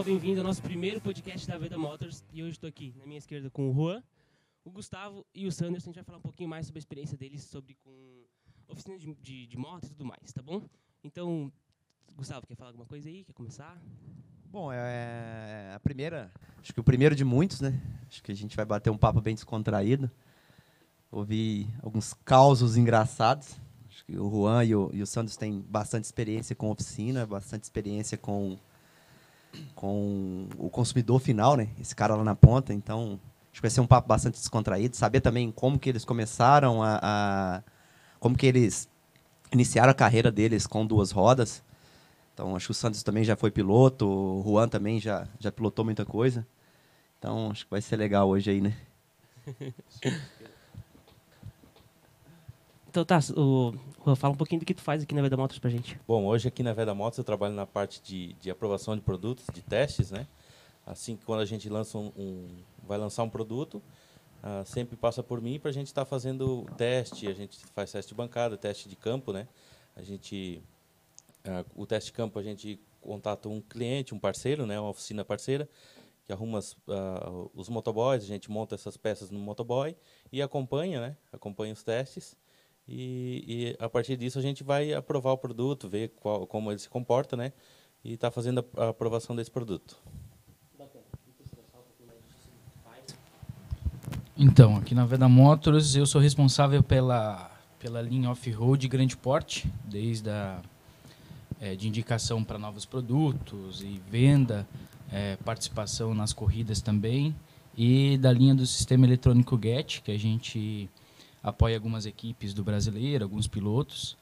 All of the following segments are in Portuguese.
pessoal, bem-vindo ao nosso primeiro podcast da Veda Motors. E hoje estou aqui na minha esquerda com o Juan, o Gustavo e o Sanderson. A gente vai falar um pouquinho mais sobre a experiência deles, sobre com oficina de, de, de moto e tudo mais, tá bom? Então, Gustavo, quer falar alguma coisa aí? Quer começar? Bom, é a primeira, acho que o primeiro de muitos, né? Acho que a gente vai bater um papo bem descontraído. Ouvi alguns causos engraçados. Acho que o Juan e o, e o Santos têm bastante experiência com oficina, bastante experiência com, com o consumidor final, né? Esse cara lá na ponta. Então, acho que vai ser um papo bastante descontraído. Saber também como que eles começaram a, a como que eles iniciaram a carreira deles com duas rodas. Então, acho que o Santos também já foi piloto, o Juan também já, já pilotou muita coisa. Então, acho que vai ser legal hoje aí, né? Então tá, o, Juan, fala um pouquinho do que tu faz aqui na Veda Motors pra gente. Bom, hoje aqui na Veda Motors eu trabalho na parte de, de aprovação de produtos, de testes, né? Assim que quando a gente lança um, um vai lançar um produto, uh, sempre passa por mim para a gente estar tá fazendo teste, a gente faz teste de bancada, teste de campo, né? A gente Uh, o teste de campo a gente contata um cliente, um parceiro, né, uma oficina parceira, que arruma as, uh, os motoboys, a gente monta essas peças no motoboy e acompanha, né, acompanha os testes. E, e a partir disso a gente vai aprovar o produto, ver qual, como ele se comporta, né, e está fazendo a, a aprovação desse produto. Então, aqui na Veda Motors eu sou responsável pela, pela linha off-road grande porte, desde a é, de indicação para novos produtos e venda, é, participação nas corridas também, e da linha do sistema eletrônico GET, que a gente apoia algumas equipes do brasileiro, alguns pilotos.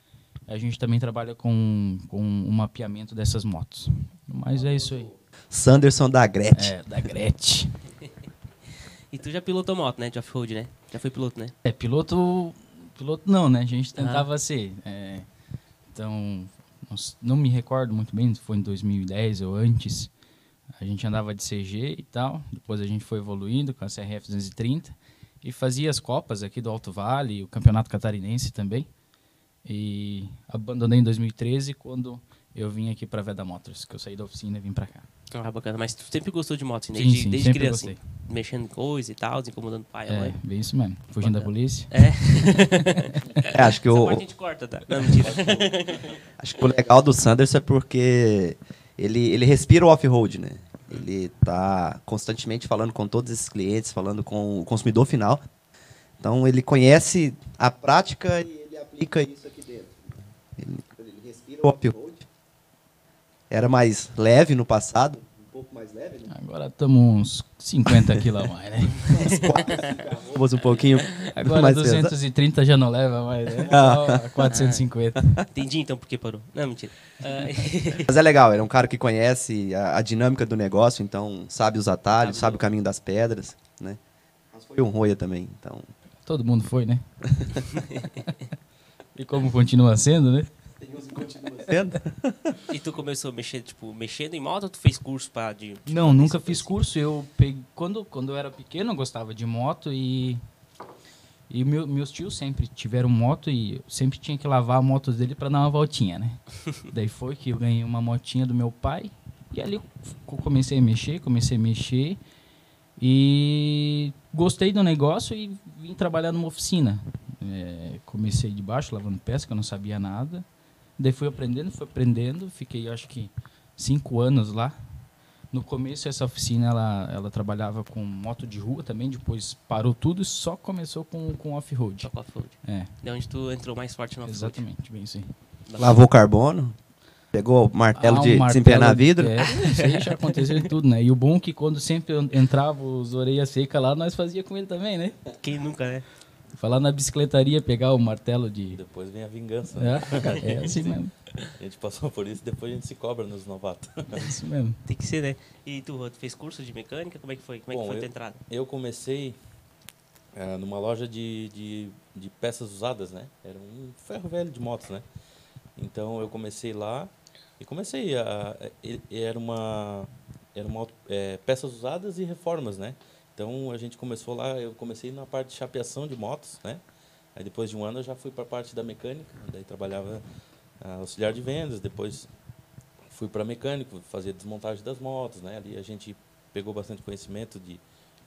A gente também trabalha com, com o mapeamento dessas motos. Mas é isso aí. Sanderson da Gret. É, da Gret. e tu já pilotou moto, né? De off-road, né? Já foi piloto, né? É, piloto. Piloto não, né? A gente tentava ah. ser. É, então, não me recordo muito bem se foi em 2010 ou antes. A gente andava de CG e tal. Depois a gente foi evoluindo com a CRF 230 e fazia as copas aqui do Alto Vale, o Campeonato Catarinense também. E abandonei em 2013 quando eu vim aqui para Veda Motors, que eu saí da oficina e vim para cá. Ah, bacana. Mas tu sempre gostou de moto, assim, desde, sim, sim, desde sempre criança? Gostei. Assim, mexendo em coisa e tal, incomodando o pai, é, mãe? É, isso mesmo. Fugindo bacana. da polícia. É. é acho que Essa o... parte a gente corta, tá? Não, mentira. acho que o legal do Sanders é porque ele, ele respira o off-road, né? Ele tá constantemente falando com todos esses clientes, falando com o consumidor final. Então ele conhece a prática e ele aplica isso aqui dentro. Ele, ele respira o off-road era mais leve no passado, pouco mais leve. Né? Agora estamos uns 50 quilos a mais, né? Vamos um pouquinho Agora mais 230 pesado. já não leva mais, né? Ah. 450. Entendi então por que parou. Não, mentira. Mas é legal, ele é um cara que conhece a, a dinâmica do negócio, então sabe os atalhos, sabe, sabe o caminho das pedras, né? Mas foi um roia também, então... Todo mundo foi, né? e como continua sendo, né? Continuam sendo. e tu começou a mexer, tipo, mexendo em moto ou tu fez curso para de tipo, Não, nunca fiz curso. Eu peguei, quando quando eu era pequeno eu gostava de moto e e meu, meus tios sempre tiveram moto e sempre tinha que lavar a moto dele para dar uma voltinha, né? Daí foi que eu ganhei uma motinha do meu pai e ali eu comecei a mexer, comecei a mexer e gostei do negócio e vim trabalhar numa oficina. É, comecei de baixo, lavando peça, que eu não sabia nada. Daí fui aprendendo, fui aprendendo, fiquei acho que cinco anos lá. No começo essa oficina ela, ela trabalhava com moto de rua também, depois parou tudo e só começou com, com off-road. Só com off-road. É. De onde tu entrou mais forte no off-road. Exatamente, bem sim. Lavou carbono? Pegou o martelo Ah, um de martelo- desempenar vidro? É, isso aí já aconteceu em tudo, né? E o bom é que quando sempre entrava os orelhas secas lá, nós fazia com ele também, né? Quem nunca, né? Falar na bicicletaria, pegar o martelo de... Depois vem a vingança. né? É, é assim mesmo. A gente passou por isso, depois a gente se cobra nos novatos. É isso mesmo. Tem que ser, né? E tu, Rô, tu fez curso de mecânica? Como é que foi? Como é Bom, que foi a tua entrada? Eu comecei eh, numa loja de, de, de peças usadas, né? Era um ferro velho de motos, né? Então eu comecei lá e comecei a, e era uma era uma eh, peças usadas e reformas, né? Então a gente começou lá, eu comecei na parte de chapeação de motos, né? Aí depois de um ano eu já fui para a parte da mecânica, daí trabalhava ah, auxiliar de vendas, depois fui para mecânico, fazia desmontagem das motos, né? Ali a gente pegou bastante conhecimento de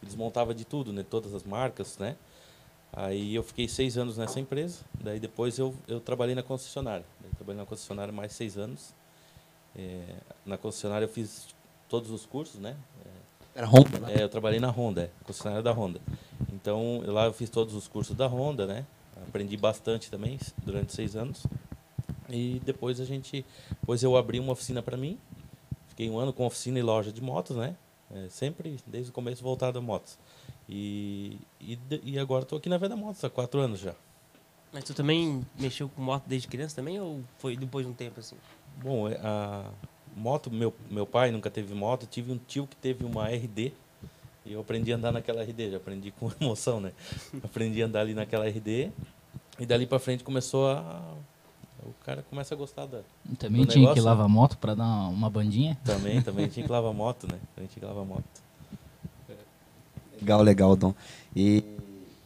desmontava de tudo, né? Todas as marcas, né? Aí eu fiquei seis anos nessa empresa, daí depois eu, eu trabalhei na concessionária. Daí trabalhei na concessionária mais seis anos. É, na concessionária eu fiz todos os cursos, né? Era Honda, né? É, eu trabalhei na Honda, é, concessionária da Honda. Então, lá eu fiz todos os cursos da Honda, né? Aprendi bastante também durante seis anos. E depois a gente, depois eu abri uma oficina para mim. Fiquei um ano com oficina e loja de motos, né? É, sempre desde o começo voltado a motos. E, e, e agora estou aqui na Venda Motos há quatro anos já. Mas tu também mexeu com moto desde criança também ou foi depois de um tempo assim? Bom, é, a moto, meu, meu pai nunca teve moto, tive um tio que teve uma RD. E eu aprendi a andar naquela RD, já aprendi com emoção, né? aprendi a andar ali naquela RD. E dali para frente começou a o cara começa a gostar da. Também tinha negócio, que lavar moto para dar uma bandinha? Também, também tinha que lavar moto, né? Também tinha que lavar moto. Legal, legal, Dom. E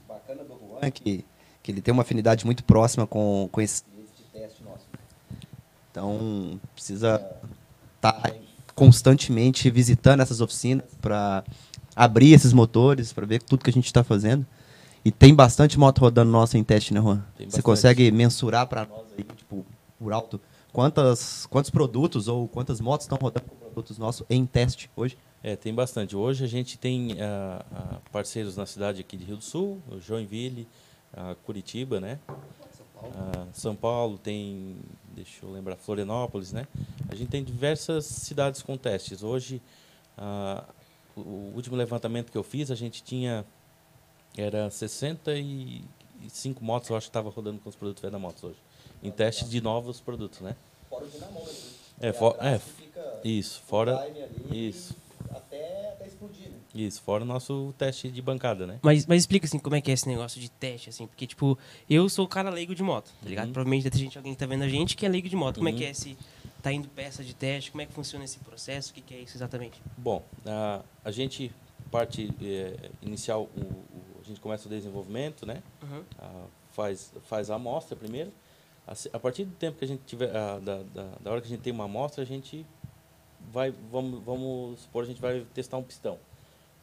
bacana do Juan que, que ele tem uma afinidade muito próxima com, com esse, esse teste nosso. Então, precisa tá constantemente visitando essas oficinas para abrir esses motores, para ver tudo que a gente está fazendo. E tem bastante moto rodando nossa em teste, né, Juan? Você consegue mensurar para nós aí, tipo, por alto, quantas, quantos produtos ou quantas motos estão rodando com produtos nossos em teste hoje? É, tem bastante. Hoje a gente tem uh, uh, parceiros na cidade aqui de Rio do Sul, Joinville, uh, Curitiba, né? São Paulo. São Paulo, tem, deixa eu lembrar, Florianópolis, né? A gente tem diversas cidades com testes. Hoje, o último levantamento que eu fiz, a gente tinha, era 65 motos, eu acho que estava rodando com os produtos Veda Motos hoje. Em teste de novos produtos, né? Fora o dinamômetro. É, for, é, isso, fora, isso até, até explodir, né? Isso, fora o nosso teste de bancada, né? Mas, mas explica assim, como é que é esse negócio de teste, assim, porque, tipo, eu sou o cara leigo de moto, tá ligado? Uhum. Provavelmente deve ter gente, alguém que tá vendo a gente que é leigo de moto. Como uhum. é que é esse. Tá indo peça de teste, como é que funciona esse processo? O que, que é isso exatamente? Bom, a, a gente parte é, inicial, o, o, a gente começa o desenvolvimento, né? Uhum. A, faz, faz a amostra primeiro. A, a, partir do tempo que a gente tiver, a, da, da, da hora que a gente tem uma amostra, a gente vai, vamos, vamos supor, a gente vai testar um pistão.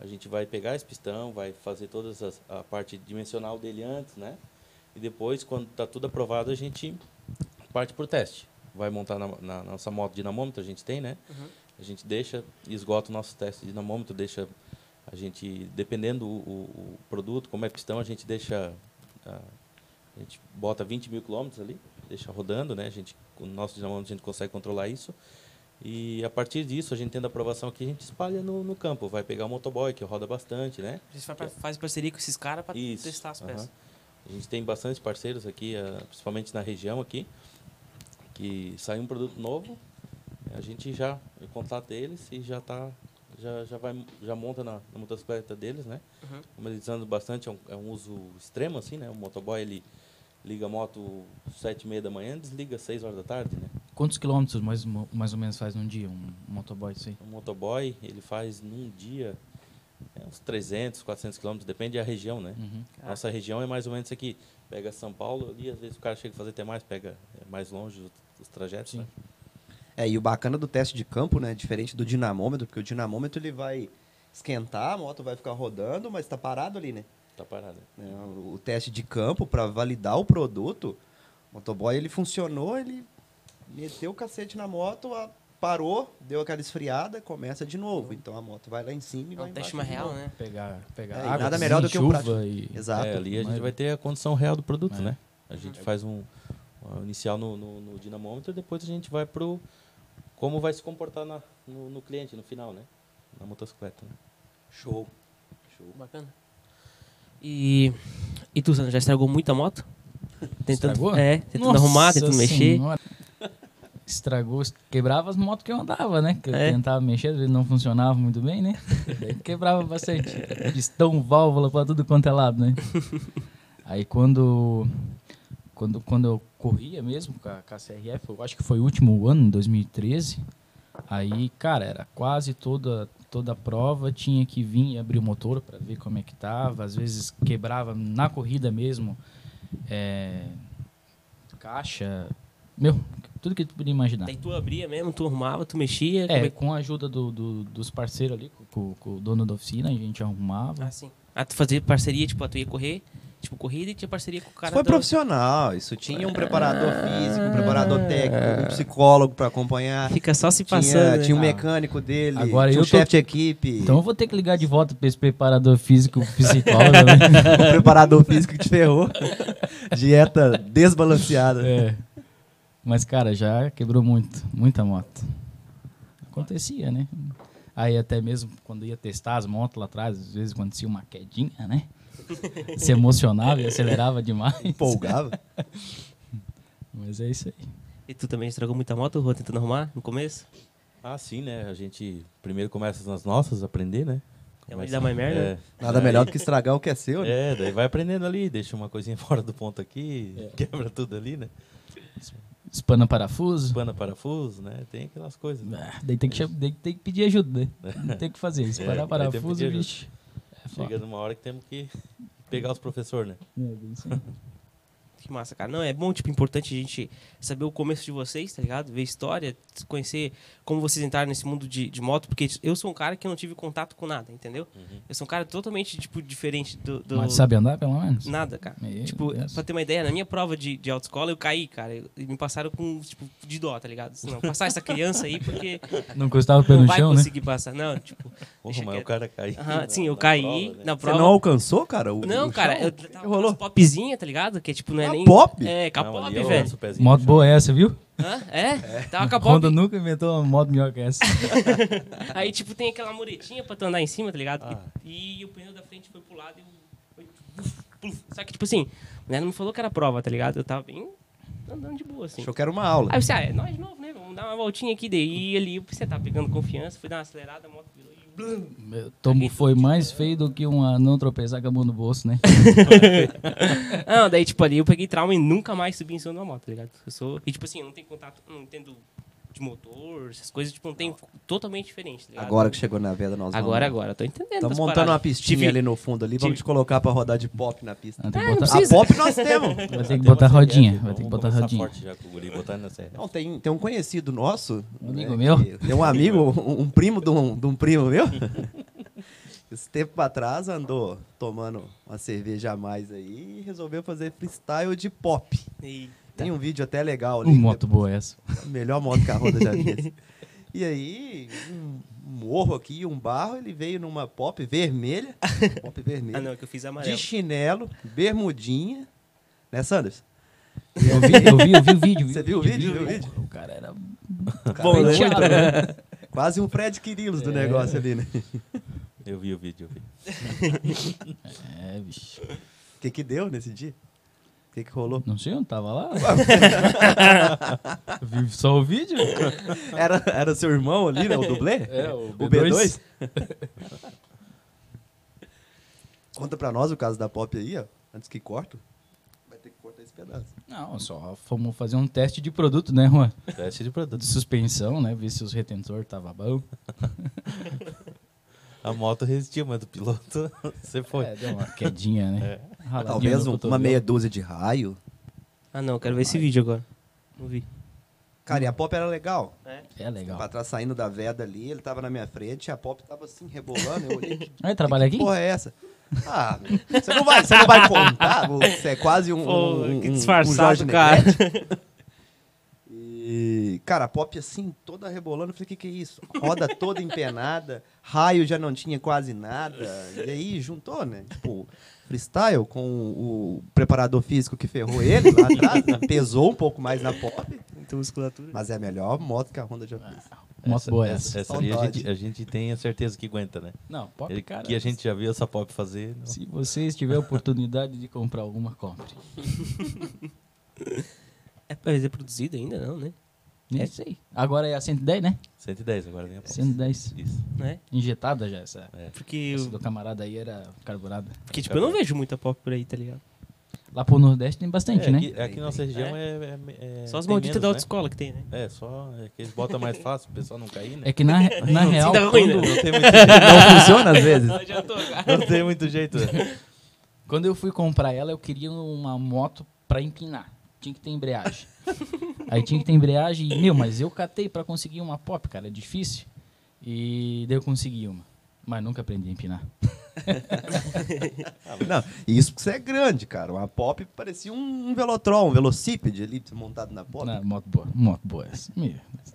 A gente vai pegar esse pistão, vai fazer toda a parte dimensional dele antes, né? E depois, quando está tudo aprovado, a gente parte para o teste. Vai montar na, na, nossa moto dinamômetro, a gente tem, né? Uhum. A gente deixa, esgota o nosso teste de dinamômetro, deixa a gente, dependendo o, o, produto, como é pistão, a gente deixa, a, a gente bota 20 mil quilômetros ali, deixa rodando, né? A gente, com o nosso dinamômetro a gente consegue controlar isso. E a partir disso, a gente tendo a aprovação aqui, a gente espalha no, no campo. Vai pegar o motoboy, que roda bastante, né? Você faz parceria com esses caras para testar as peças. A gente tem bastante parceiros aqui, eh, principalmente na região aqui, que sai um produto novo, a gente já contata eles e já tá já, já vai já monta na, na motocicleta deles, né? Uhum. Como eles andam bastante, é um, é um uso extremo assim, né? O motoboy ele liga a moto sete e meia da manhã, desliga seis horas da tarde, né? Quantos quilômetros mais, mais ou menos faz num dia um, motoboy isso aí? Um motoboy, ele faz num dia é, uns 300, 400 quilômetros, depende da região, né? Uhum. Nossa região é mais ou menos aqui. Pega São Paulo ali, às vezes o cara chega a fazer até mais, pega é mais longe os, os trajetos, Sim. né? É, e o bacana do teste de campo, né, diferente do dinamômetro, porque o dinamômetro ele vai esquentar, a moto vai ficar rodando, mas está parado ali, né? Tá parado. É, o teste de campo para validar o produto, o motoboy ele funcionou, ele meteu o cacete na moto, a, parou, deu aquela esfriada, começa de novo. Então a moto vai lá em cima e é vai um teste mais real, né? Pegar, pegar é, água, nada melhor do que o prático. E... Exato. É, ali a gente vai ter a condição real do produto, é. né? A gente faz um, um inicial no, no, no, dinamômetro, depois a gente vai pro como vai se comportar na, no, no cliente no final, né? Na motocicleta. Né? Show. Show. Bacana. E, e tu, Sandro, já estragou muita moto? Tentando, Estragou? É, tentando Nossa arrumar, tentando mexer. Estragou, quebrava as motos que eu andava, né? Que eu é. tentava mexer, às vezes não funcionava muito bem, né? quebrava bastante. Pistão, válvula pra tudo quanto é lado, né? Aí quando, quando, quando eu corria mesmo com a, com a CRF, eu acho que foi o último ano, 2013, aí, cara, era quase toda toda a prova, tinha que vir e abrir o motor para ver como é que tava. Às vezes quebrava na corrida mesmo, é, caixa. Meu, tudo que tu podia imaginar. Daí tu abria mesmo, tu arrumava, tu mexia. É, que- com a ajuda do- do- dos parceiros ali, com, com o dono da oficina, a gente arrumava. Ah, sim. Ah, tu fazia parceria, tipo, tu ia correr, tipo, corrida e tinha parceria com o cara Isso foi da- profissional, isso tinha um preparador físico, um preparador técnico, um psicólogo para acompanhar. Fica só se Tinha, passando. né? tinha um Ah. mecânico dele, Agora tinha um tô- chefe de equipe, Então eu vou ter que ligar de volta pra esse preparador físico, psicólogo. né? um preparador físico que te ferrou. Dieta desbalanceada. É. Mas, cara, já quebrou muito, muita moto. Acontecia, né? Aí até mesmo quando ia testar as motos lá atrás, às vezes acontecia uma quedinha, né? Se emocionava e acelerava demais. Empolgava. Mas é isso aí. E tu também estragou muita moto, Rua, tentando arrumar no começo? Ah, sim, né? A gente primeiro começa nas nossas, aprender, né? É, mas dá mais merda? É, Nada melhor do que estragar o que é seu, né? é, daí vai aprendendo ali, deixa uma coisinha fora do ponto aqui, quebra tudo ali, né? Espana parafuso. Espana parafuso, né? Tem aquelas coisas. né? Ah, daí tem que, cham- daí tem que pedir ajuda, né? Não tem o que fazer. Espanar É, parafuso, bicho. É. Chega numa hora que temos que pegar os professores, né? É, bem isso aí. Que massa, cara. Não, é bom, tipo, importante a gente saber o começo de vocês, tá ligado? Ver história, conhecer como vocês entraram nesse mundo de, de moto, porque eu sou um cara que não tive contato com nada, entendeu? Uhum. Eu sou um cara totalmente, tipo, diferente do... do... Mas sabe andar, pelo menos? Nada, cara. Meu tipo, Deus. pra ter uma ideia, na minha prova de, de autoescola eu caí, cara. E me passaram com, tipo, de dó, tá ligado? Assim, Não, passar essa criança aí porque Não encostava o pé não no vai chão, né? conseguir passar. Não, tipo... Porra, mas o quieto. cara caiu. Aham, na- sim, eu na caí prova, né? na Você prova. não alcançou, cara? o- Não, o cara, chão? eu O que tava rolou? popzinha, tá ligado? Que é tipo, não é A nem... pop? É, com a Não, pop, ali eu velho. Moto boa é essa, viu? Hã? É? Tava com a. Honda nunca inventou uma moto melhor que essa. Aí, tipo, tem aquela muretinha pra tu andar em cima, tá ligado? Ah. E, e o pneu da frente foi pro lado e eu... foi. Só que, tipo assim, né, não me falou que era prova, tá ligado? Eu tava bem andando de boa, assim. Achou que era uma aula. Aí eu pensei, ah, é nós de novo, né? Vamos dar uma voltinha aqui. Daí ali, você tá pegando confiança, fui dar uma acelerada, a moto. Meu tombo foi mais feio do que uma não tropeçar com a mão no bolso, né? Não, daí, tipo, ali eu peguei trauma e nunca mais subi em cima de uma moto, tá ligado? Eu sou... E, tipo assim, eu não tenho contato, não entendo de motor, essas coisas, tipo, não tem... Totalmente diferente, tá ligado? Agora que chegou na veda, nós Agora, vamos... agora, tô entendendo. Estamos montando paradas. uma pistinha Tive- ali no fundo ali, vamos tive- te colocar pra rodar de pop na pista. Ah, não botar, A precisa. pop nós temos. vai ter que botar rodinha. Vai ter que botar rodinha. Não, tem, tem um conhecido nosso. Um amigo né, meu? que- Tem um amigo, um, um primo de um, de um primo meu. Esse tempo pra trás andou tomando uma cerveja a mais aí e resolveu fazer freestyle de pop. Eita. Tem um vídeo até legal ali. Um moto boa essa. Melhor moto que a Honda já fez. E aí, um morro aqui, um barro, ele veio numa pop vermelha. Pop vermelha. Ah, não, que eu fiz amarelo. de chinelo, bermudinha. Né, Sanders? Eu vi, eu vi, eu vi o vídeo. Você viu o vídeo? Viu o vídeo? O cara era Bom, né? penteado, né? Quase um Fred Quirilos do É. negócio ali, né? Eu vi o vídeo, eu vi. É, bicho. O que que deu nesse dia? O que que rolou? Não sei, eu não tava lá. Eu vi só o vídeo. Era, era seu irmão ali, né? O dublê? É, o O B2. B2? Conta pra nós o caso da pop aí, ó. Antes que corta. Vai ter que cortar esse pedaço. Não, só fomos fazer um teste de produto, né, Juan? Teste de De produto. suspensão, né? Ver se os retentores tava bom. A moto resistiu, mas do piloto você foi. É, deu uma quedinha, né? É. Talvez um- uma meia dúzia de raio. Ah, não, quero ver esse vídeo agora. Não vi. Cara, e a pop era legal. É legal. Pra trás saindo da veda ali, ele tava na minha frente, a pop tava assim, rebolando. Eu olhei, trabalha aqui? porra é essa? Ah, você não vai, você não vai contar? Você é quase um, Pô, um, que um- um disfarçado, Jorge cara. E, cara, a pop assim, toda rebolando. Eu falei, o que, que é isso? Roda toda empenada, raio já não tinha quase nada. E aí juntou, né? Tipo, freestyle com o preparador físico que ferrou ele lá atrás. né? Pesou um pouco mais na pop. Muita musculatura. Mas é a melhor moto que a Honda já fez. Moto boa é essa. Essa, essa ali a gente, a gente tem a certeza que aguenta, né? Não, pop, Ele- cara. que a gente já viu essa pop fazer. não- Se vocês tiverem oportunidade de comprar alguma, compre. É produzido ainda, não, né? É isso aí. Agora é a 110, né? 110 agora vem a pop. 110. Isso. Não é? Injetada já essa. É. Porque, Essa eu, do camarada aí era carburada. porque tipo, eu não vejo muita pop por aí, tá ligado? Lá pro Nordeste tem bastante, é, né? Aqui, aqui na nossa região é. é- é- Só as malditas menos, da né? autoescola que tem, né? É, só é que eles botam mais fácil, o pessoal não cair, né? É que na, na real, dá ruim, quando, né? Não tem muito jeito. Não funciona às vezes. Não adiantou, cara. Não tem muito jeito. né? quando eu fui comprar ela, eu queria uma moto pra empinar. Tinha que ter embreagem. Aí tinha que ter embreagem e, meu, mas eu catei pra conseguir uma pop, cara, é difícil. E daí eu consegui uma. Mas nunca aprendi a empinar. Não, isso porque você é grande, cara. Uma pop parecia um, velotron, um velocípede ali montado na pop. Na, moto boa, moto boa.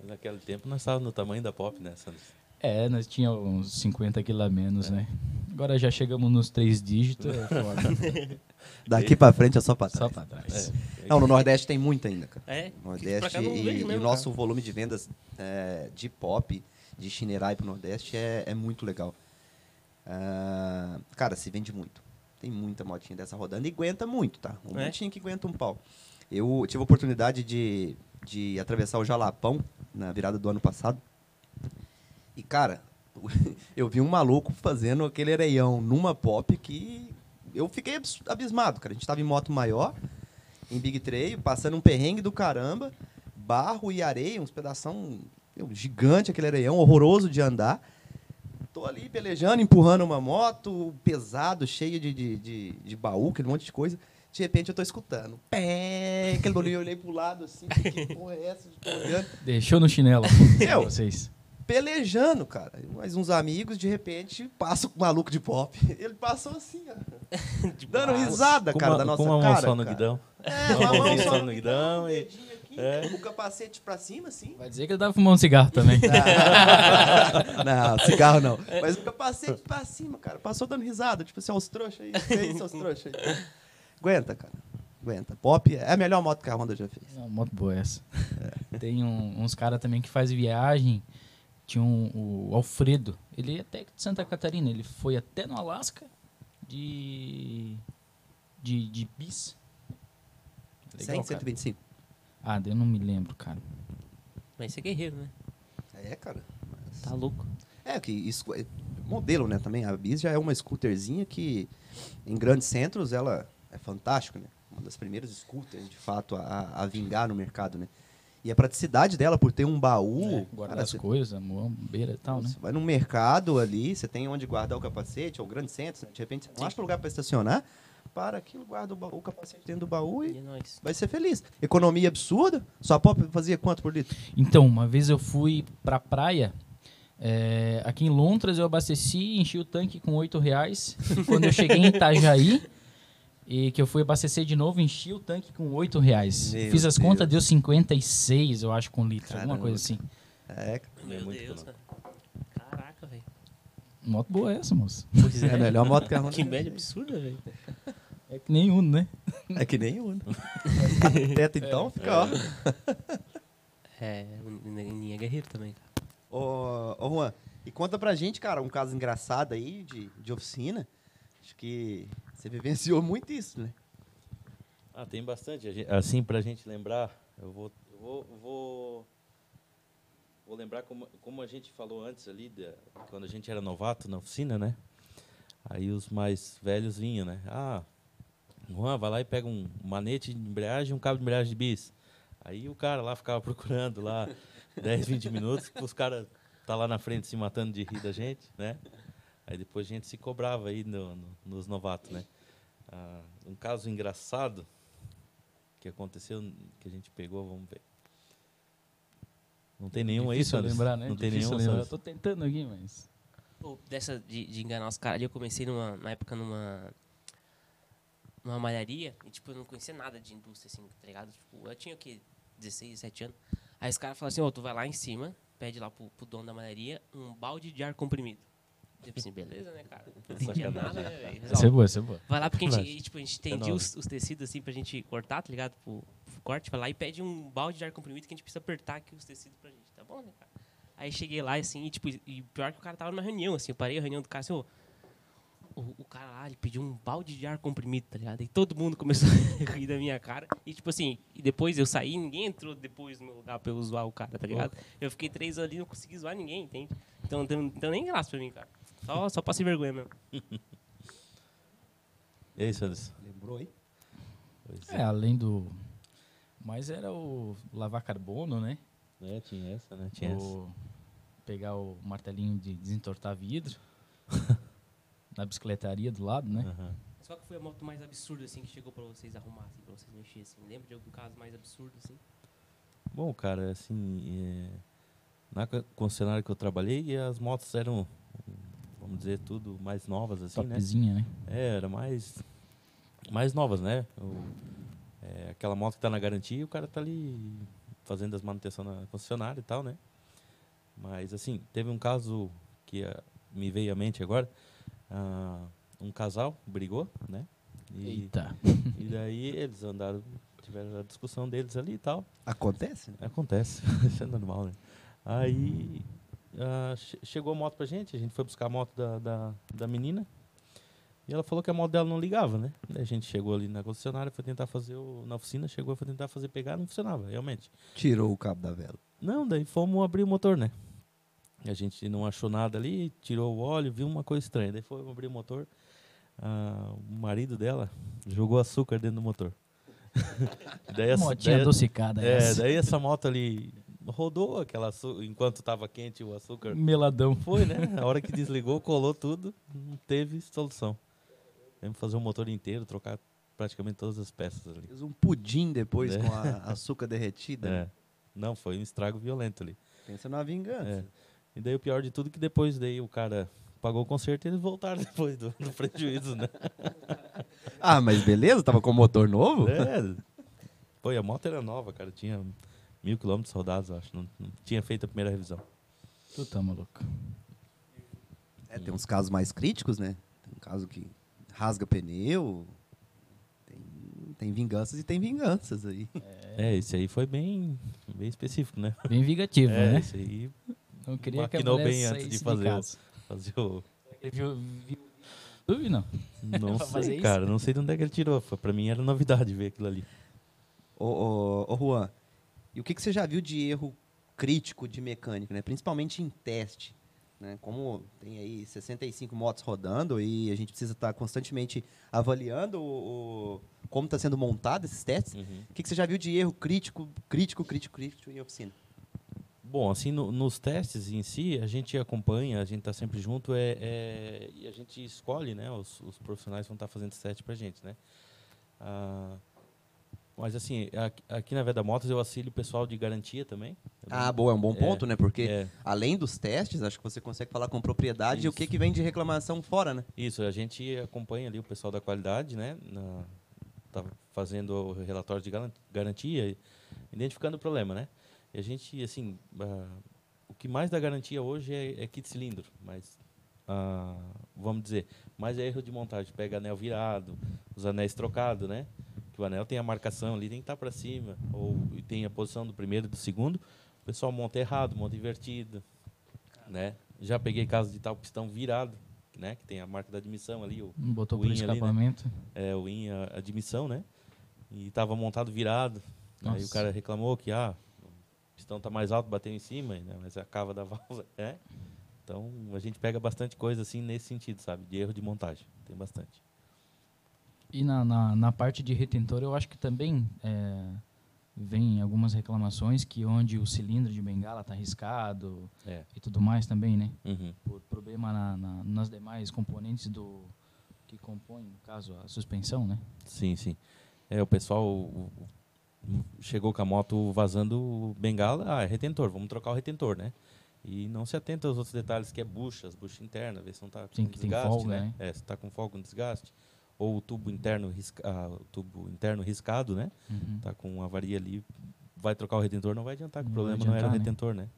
Naquele tempo nós estávamos no tamanho da pop, né, Sandro? É, nós tínhamos uns 50 quilos a menos, né? Agora já chegamos nos três dígitos, é foda. Daqui pra frente é só Só trás. pra trás. É. Não, no Nordeste tem muito ainda, cara. É? No Nordeste e, vejo e mesmo, o nosso cara. volume de vendas é, de pop, de Shinerai pro Nordeste é, é muito legal. Ah, cara, se vende muito. Tem muita motinha dessa rodando e aguenta muito, tá? Uma É? motinha que aguenta um pau. Eu tive a oportunidade de, de atravessar o Jalapão na virada do ano passado. E, cara, eu vi um maluco fazendo aquele areião numa pop que eu fiquei abismado, cara. A gente tava em moto maior, em Big Trail, passando um perrengue do caramba, barro e areia, uns pedação meu, gigante, aquele areião, horroroso de andar. Tô ali pelejando, empurrando uma moto, pesado, cheio de, de, de, de baú, aquele monte de coisa. De repente eu tô escutando. Pé, aquele barulho, eu olhei pro lado assim, que porra é essa? Olhando Deixou no chinelo Eu? vocês. Pelejando, cara. Mais uns amigos, de repente, passa o maluco de pop. Ele passou assim, ó. Tipo, Dando risada, cara, uma, da nossa com uma cara. mão só no cara. guidão. É, Uma mão só no guidão, um e- aqui, É. o capacete pra cima, assim. Vai dizer que ele tava fumando um cigarro também. não, cigarro não. Mas o capacete pra cima, cara. Passou dando risada. Tipo assim, ó, os trouxas aí. Que aí, seus trouxas aí. Aguenta, cara. Aguenta. Pop é a melhor moto que a Honda já fez. É uma moto boa essa. Tem um- uns caras também que faz viagem. Tinha um, o Alfredo. Ele é até de Santa Catarina. Ele foi até no Alasca de. de, de bis. 100, Legal, cara. 125. Ah, eu não me lembro, cara. Mas você é guerreiro, né? É, cara. Mas- Tá louco. É, que isso é modelo, né, também. A Bis já é uma scooterzinha que em grandes centros ela é fantástico, né? Uma das primeiras scooters, de fato, a, a vingar no mercado, né? E a praticidade dela por ter um baú, É, guardar cara, as você- coisas, beira e tal, né? Você vai no mercado ali, você tem onde guardar o capacete, ou grande centro, de repente você não acha lugar para estacionar, para aquilo, guarda o, baú, o capacete dentro do baú E e é vai ser feliz. Economia absurda, sua pop fazia quanto por litro? Então, uma vez eu fui pra praia. é, aqui em Lontras eu abasteci, enchi o tanque com 8 reais. E quando eu cheguei em Itajaí, e que eu fui abastecer de novo, enchi o tanque com 8 reais. Meu Fiz as Deus. contas, deu 56, eu acho, com litro, alguma Caramba. coisa assim. É, Meu muito Deus, cara. Caraca, velho. Moto boa essa, moço. Pois é a melhor moto que a Honda Que média absurda, velho. É que nem Uno, né? É que nem o Uno. Teto então fica, ó. É, o Neninho é guerreiro também, cara. Ô, ô, Juan, e conta pra gente, cara, um caso engraçado aí de, de oficina. Acho que você vivenciou muito isso, né? Ah, tem bastante. A Assim, pra gente lembrar, eu vou, vou, vou, vou lembrar como, como a gente falou antes ali, da- quando a gente era novato na oficina, né? Aí os mais velhos vinham, né? Ah, Juan, vai lá e pega um manete de embreagem e um cabo de embreagem de bis. Aí o cara lá ficava procurando lá 10, 20 minutos, os caras tá lá na frente se matando de rir da gente, né? Aí depois a gente se cobrava aí no- no- nos novatos, né? Ah, um caso engraçado que aconteceu, que a gente pegou, vamos ver. Não tem nenhum aí, Sanders? lembrar, né? Não tem Difícil nenhum, lembrar. Eu tô tentando aqui, mas... Pô, dessa de, de enganar os caras, ali, eu comecei numa, na época numa numa malharia e tipo eu não conhecia nada de indústria assim, tá ligado? Tipo, eu tinha o quê? 16, 17 anos. Aí os caras falaram assim: "Ó, tu vai lá em cima, pede lá pro, pro dono da malharia um balde de ar comprimido". Eu pensei, beleza, né, cara? Não entendia nada, né, velho? Essa é boa, essa é boa. Vai lá porque a gente, tipo, a gente É nóis. os, os tecidos assim pra gente cortar, tá ligado? Pro, pro corte, vai lá e pede um balde de ar comprimido que a gente precisa apertar aqui os tecidos pra gente, tá bom, né, cara? Aí cheguei lá assim, e, tipo, e pior que o cara tava numa reunião, assim, eu parei a reunião do cara assim, ô, o, o cara lá, ele pediu um balde de ar comprimido, tá ligado? E todo mundo começou a rir da minha cara. E tipo assim, e depois eu saí, ninguém entrou depois no meu lugar pra eu zoar o cara, tá ligado? Eu fiquei três anos ali, não consegui zoar ninguém, entende? Então não tem, não tem nem graça pra mim, cara. Só, só passei vergonha mesmo. E aí, Sanders? Lembrou aí? Pois É, além do... Mas era o lavar carbono, né? É, tinha essa, né? Tinha essa. O pegar o martelinho de desentortar vidro na bicicletaria do lado, né? Aham. Qual que foi a moto mais absurda, assim, que chegou pra vocês arrumar, assim, pra vocês mexerem, assim? Lembra de algum caso mais absurdo, assim? Bom, cara, assim, é, na co- concessionária que eu trabalhei, as motos eram, vamos dizer, tudo mais novas, assim, né? Topzinha, né? É, era mais, mais novas, né? O- é, aquela moto que tá na garantia, o cara tá ali fazendo as manutenções na concessionária e tal, né? Mas, assim, teve um caso que ah, me veio à mente agora. ah, um casal brigou, né? E, Eita. e daí eles andaram, tiveram a discussão deles ali e tal. Acontece, né? Acontece, isso é normal, né? Aí che- chegou a moto pra gente, a gente foi buscar a moto da, da, da menina e ela falou que a moto dela não ligava, né? Daí a gente chegou ali na concessionária, foi tentar fazer o, na oficina, chegou, foi tentar fazer pegar, não funcionava, realmente. Tirou o cabo da vela. Não, daí fomos abrir o motor, né? A gente não achou nada ali, tirou o óleo, viu uma coisa estranha. Daí foi abrir o motor, ah, o marido dela jogou açúcar dentro do motor. daí essa- Motinha daí- adocicada é, essa. daí essa moto ali rodou aquela enquanto estava quente o açúcar. Meladão. Foi, né? A hora que desligou, colou tudo, não teve solução. Temos que fazer o motor inteiro, trocar praticamente todas as peças ali. Fez um pudim depois É. com a açúcar derretida. É. Não, foi um estrago violento ali. Pensa na vingança. É. E daí o pior de tudo é que depois daí o cara pagou o conserto e eles voltaram depois do, do prejuízo, né? Ah, mas beleza, tava com o motor novo? É. Pô, e a moto era nova, cara. Tinha mil quilômetros rodados, eu acho. Não, não tinha feito a primeira revisão. Tu tá maluco. É, tem uns casos mais críticos, né? Tem um caso que rasga pneu. Tem, tem vinganças e tem vinganças aí. É, esse aí foi bem, bem específico, né? Bem vingativo, É, né? esse aí Não queria que a maquinou bem antes de fazer o- casa. fazia o... Ele viu, viu YouTube, não? Não fazer sei, isso? cara. Não sei de onde é que ele tirou. Foi, pra mim era novidade ver aquilo ali. Ô, ô, ô, Juan, e o que, que você já viu de erro crítico de mecânico, né? Principalmente em teste. Né? Como tem aí 65 motos rodando e a gente precisa estar constantemente avaliando o, o- como está sendo montado esses testes. Uhum. O que, que você já viu de erro crítico, crítico, crítico, crítico em oficina? Bom, assim, no- nos testes em si, a gente acompanha, a gente está sempre junto é, é- e a gente escolhe, né? Os, os profissionais vão estar fazendo esse teste pra gente, né? Ah, mas, assim, aqui, na Veda Motos eu auxilio o pessoal de garantia também. Ah, boa, é um bom É, ponto, né? Porque É, além dos testes, acho que você consegue falar com propriedade o Isso. que, que vem de reclamação fora, né? isso, a gente acompanha ali o pessoal da qualidade, né? Na, tá fazendo o relatório de garan- garantia, identificando o problema, né? E a gente, assim, ah, o que mais dá garantia hoje é, é kit cilindro, mas, ah, vamos dizer, mais é erro de montagem. Pega anel virado, os anéis trocados, né? Que o anel tem a marcação ali, tem que estar para cima, ou tem a posição do primeiro e do segundo. O pessoal monta errado, monta invertido, né? Já peguei caso de tal pistão virado, né? Que tem a marca da admissão ali, o, Botou o in ali, né? escapamento. é, o IN, a admissão, né? E estava montado virado. Aí o Nossa. cara reclamou que ah, o pistão tá mais alto, bateu em cima, né? mas a cava da válvula é. Então a gente pega bastante coisa assim nesse sentido, sabe? De erro de montagem. Tem bastante. E na, na, na parte de retentor, eu acho que também é, vem algumas reclamações que onde o cilindro de bengala está riscado É. e tudo mais também, né? Uhum. Por problema na, na- nas demais componentes do que compõem, no caso, a suspensão, né? Sim, sim. É, o pessoal o- o- chegou com a moto vazando bengala, ah, é retentor, vamos trocar o retentor, né? E não se atenta aos outros detalhes, que é bucha, as buchas internas, ver se não está com Sim, que tem desgaste, folga, né? né? É, se está com folga, com desgaste. Ou o tubo interno, risca, ah, o tubo interno riscado, né? Uhum. Tá com avaria ali, vai trocar o retentor, não vai adiantar, que o problema não era o adiantar, né? retentor, né?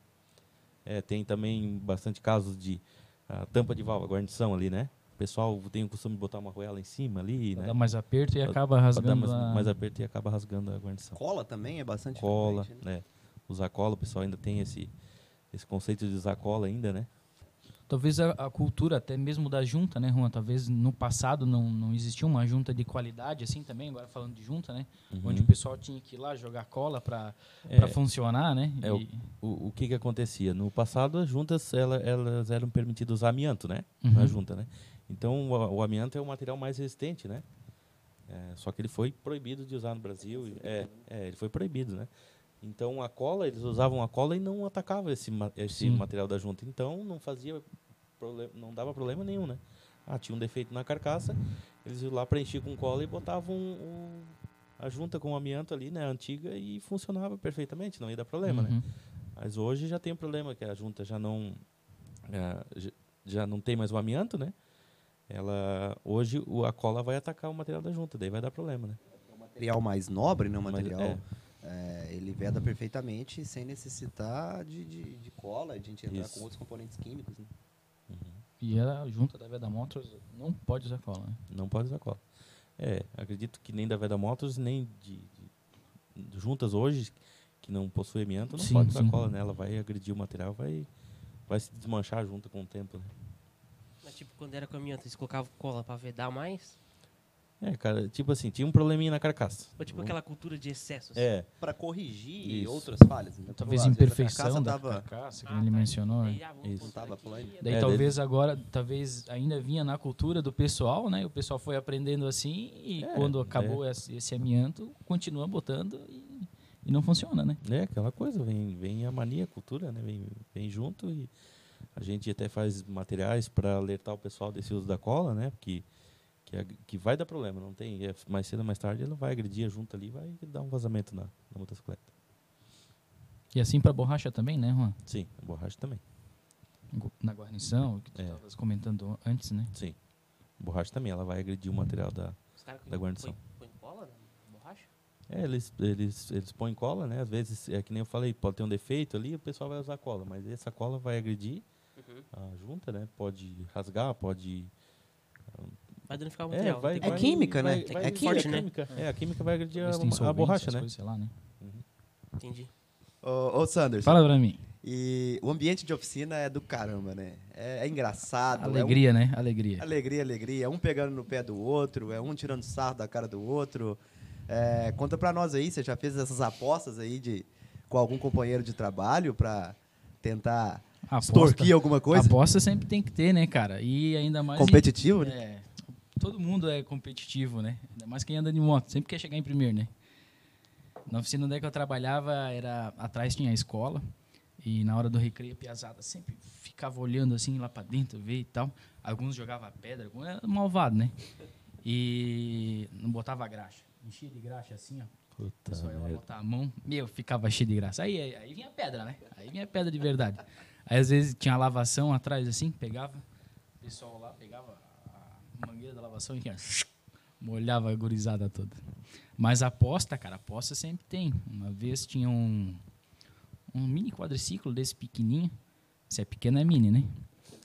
É, tem também bastante casos de ah, tampa de válvula, guarnição ali, né? O pessoal tem o costume de botar uma roela em cima ali, Pra né? dar mais aperto e Pra- acaba rasgando mais, a... mais aperto e acaba rasgando a guarnição. Cola também é bastante Cola, frequente, né? né? Usar cola, o pessoal ainda tem esse, esse conceito de usar cola ainda, né? Talvez a, a cultura até mesmo da junta, né, Juan? Talvez no passado não, não existia uma junta de qualidade assim também, agora falando de junta, né? Onde o pessoal tinha que ir lá jogar cola para Uhum. É, funcionar, né? é o- o, o que que acontecia? No passado, as juntas, ela, elas eram permitidas usar amianto, né? Uhum. Na junta, né? Então, o, o amianto é o material mais resistente, né? É, só que ele foi proibido de usar no Brasil. É, é, ele foi proibido, né? Então, a cola, eles usavam a cola e não atacavam esse, esse Sim. material da junta. Então, não fazia não dava problema nenhum, né? Ah, tinha um defeito na carcaça, Eles iam lá, preenchiam com cola e botavam um- a junta com o amianto ali, né, antiga, e funcionava perfeitamente, não ia dar problema, né? Uhum. Mas hoje já tem um problema, que a junta já não, eh, já- não tem mais o amianto, né? Ela, hoje o- a cola vai atacar o material da junta, daí vai dar problema, né? material mais nobre, né? Um Mas, material. é. É, ele veda perfeitamente sem necessitar de, de, de cola, de a gente entrar Isso. com outros componentes químicos. Né? E a junta da Veda Motors não pode usar cola, né? Não pode usar cola. É, acredito que nem da Veda Motors, nem de, de juntas hoje, que não possui amianto, não Sim, pode usar sim. cola nela. Vai agredir o material, vai, vai se desmanchar junto com o tempo. Né? Mas, tipo, quando era caminhante, eles colocavam cola pra vedar mais? É, cara, tipo assim, tinha um probleminha na carcaça. Ou tipo aquela cultura de excesso? assim? É, Para corrigir Isso. outras falhas. Né? Talvez imperfeição carcaça da tava- carcaça, que Ah, ele tá. mencionou. né? Aí, ah, Isso. Daí É, talvez agora, talvez ainda vinha na cultura do pessoal, né? O pessoal foi aprendendo assim e É, quando acabou esse, esse amianto, continua botando e, e não funciona, né? É aquela coisa, vem, vem a mania, a cultura, né? Vem, vem junto e a gente até faz materiais para alertar o pessoal desse uso da cola, né? Porque que, é- que vai dar problema, não tem. é, mais cedo ou mais tarde ele vai agredir a junta ali, vai dar um vazamento na, na motocicleta. E assim para borracha também, né, Juan? Sim, a borracha também. Na guarnição, que tu É. estavas comentando antes, né? Sim. A borracha também, ela vai agredir o material da. Os caras Da guarnição. põem- põem cola na borracha? É, eles, eles, eles põem cola, né? Às vezes, é que nem eu falei, pode ter um defeito ali, o pessoal vai usar cola, mas essa cola vai agredir Uhum. a junta, né? Pode rasgar, pode Vai danificar o É, material. vai, não tem É vai- como. química, né? vai- É vai- química, forte, né? química. É, a química vai agredir a, a borracha, né? coisas, sei lá, né? Entendi. Ô, ô Sanders, Fala pra mim. e o ambiente de oficina é do caramba, né? É, é engraçado. é um- Alegria, né? Alegria. Alegria, alegria. É um pegando no pé do outro, é um tirando sarro da cara do outro. É, conta pra nós aí, você já fez essas apostas aí de, com algum companheiro de trabalho pra tentar Aposta. extorquir alguma coisa? Aposta sempre tem que ter, né, cara? E ainda mais. em- Competitivo, né? É, todo mundo é competitivo, né? Ainda mais quem anda de moto, sempre quer chegar em primeiro, né? Na oficina onde é que eu trabalhava, era atrás tinha a escola. E na hora do recreio, a piazada sempre ficava olhando assim lá pra dentro, ver e tal. Alguns jogavam pedra, alguns era malvado, né? E não botava graxa. Enchia de graxa assim, ó. Puta pessoal ia botar a mão, meu, ficava cheio de graça. Aí, aí, aí vinha pedra, né? Aí vinha pedra de verdade. Aí às vezes tinha lavação atrás assim, pegava, o pessoal lá pegava mangueira da lavação e tinha, molhava a gurizada toda. Mas aposta, cara, aposta sempre tem. Uma vez tinha um, um mini quadriciclo desse pequenininho. Se é pequeno é mini, né?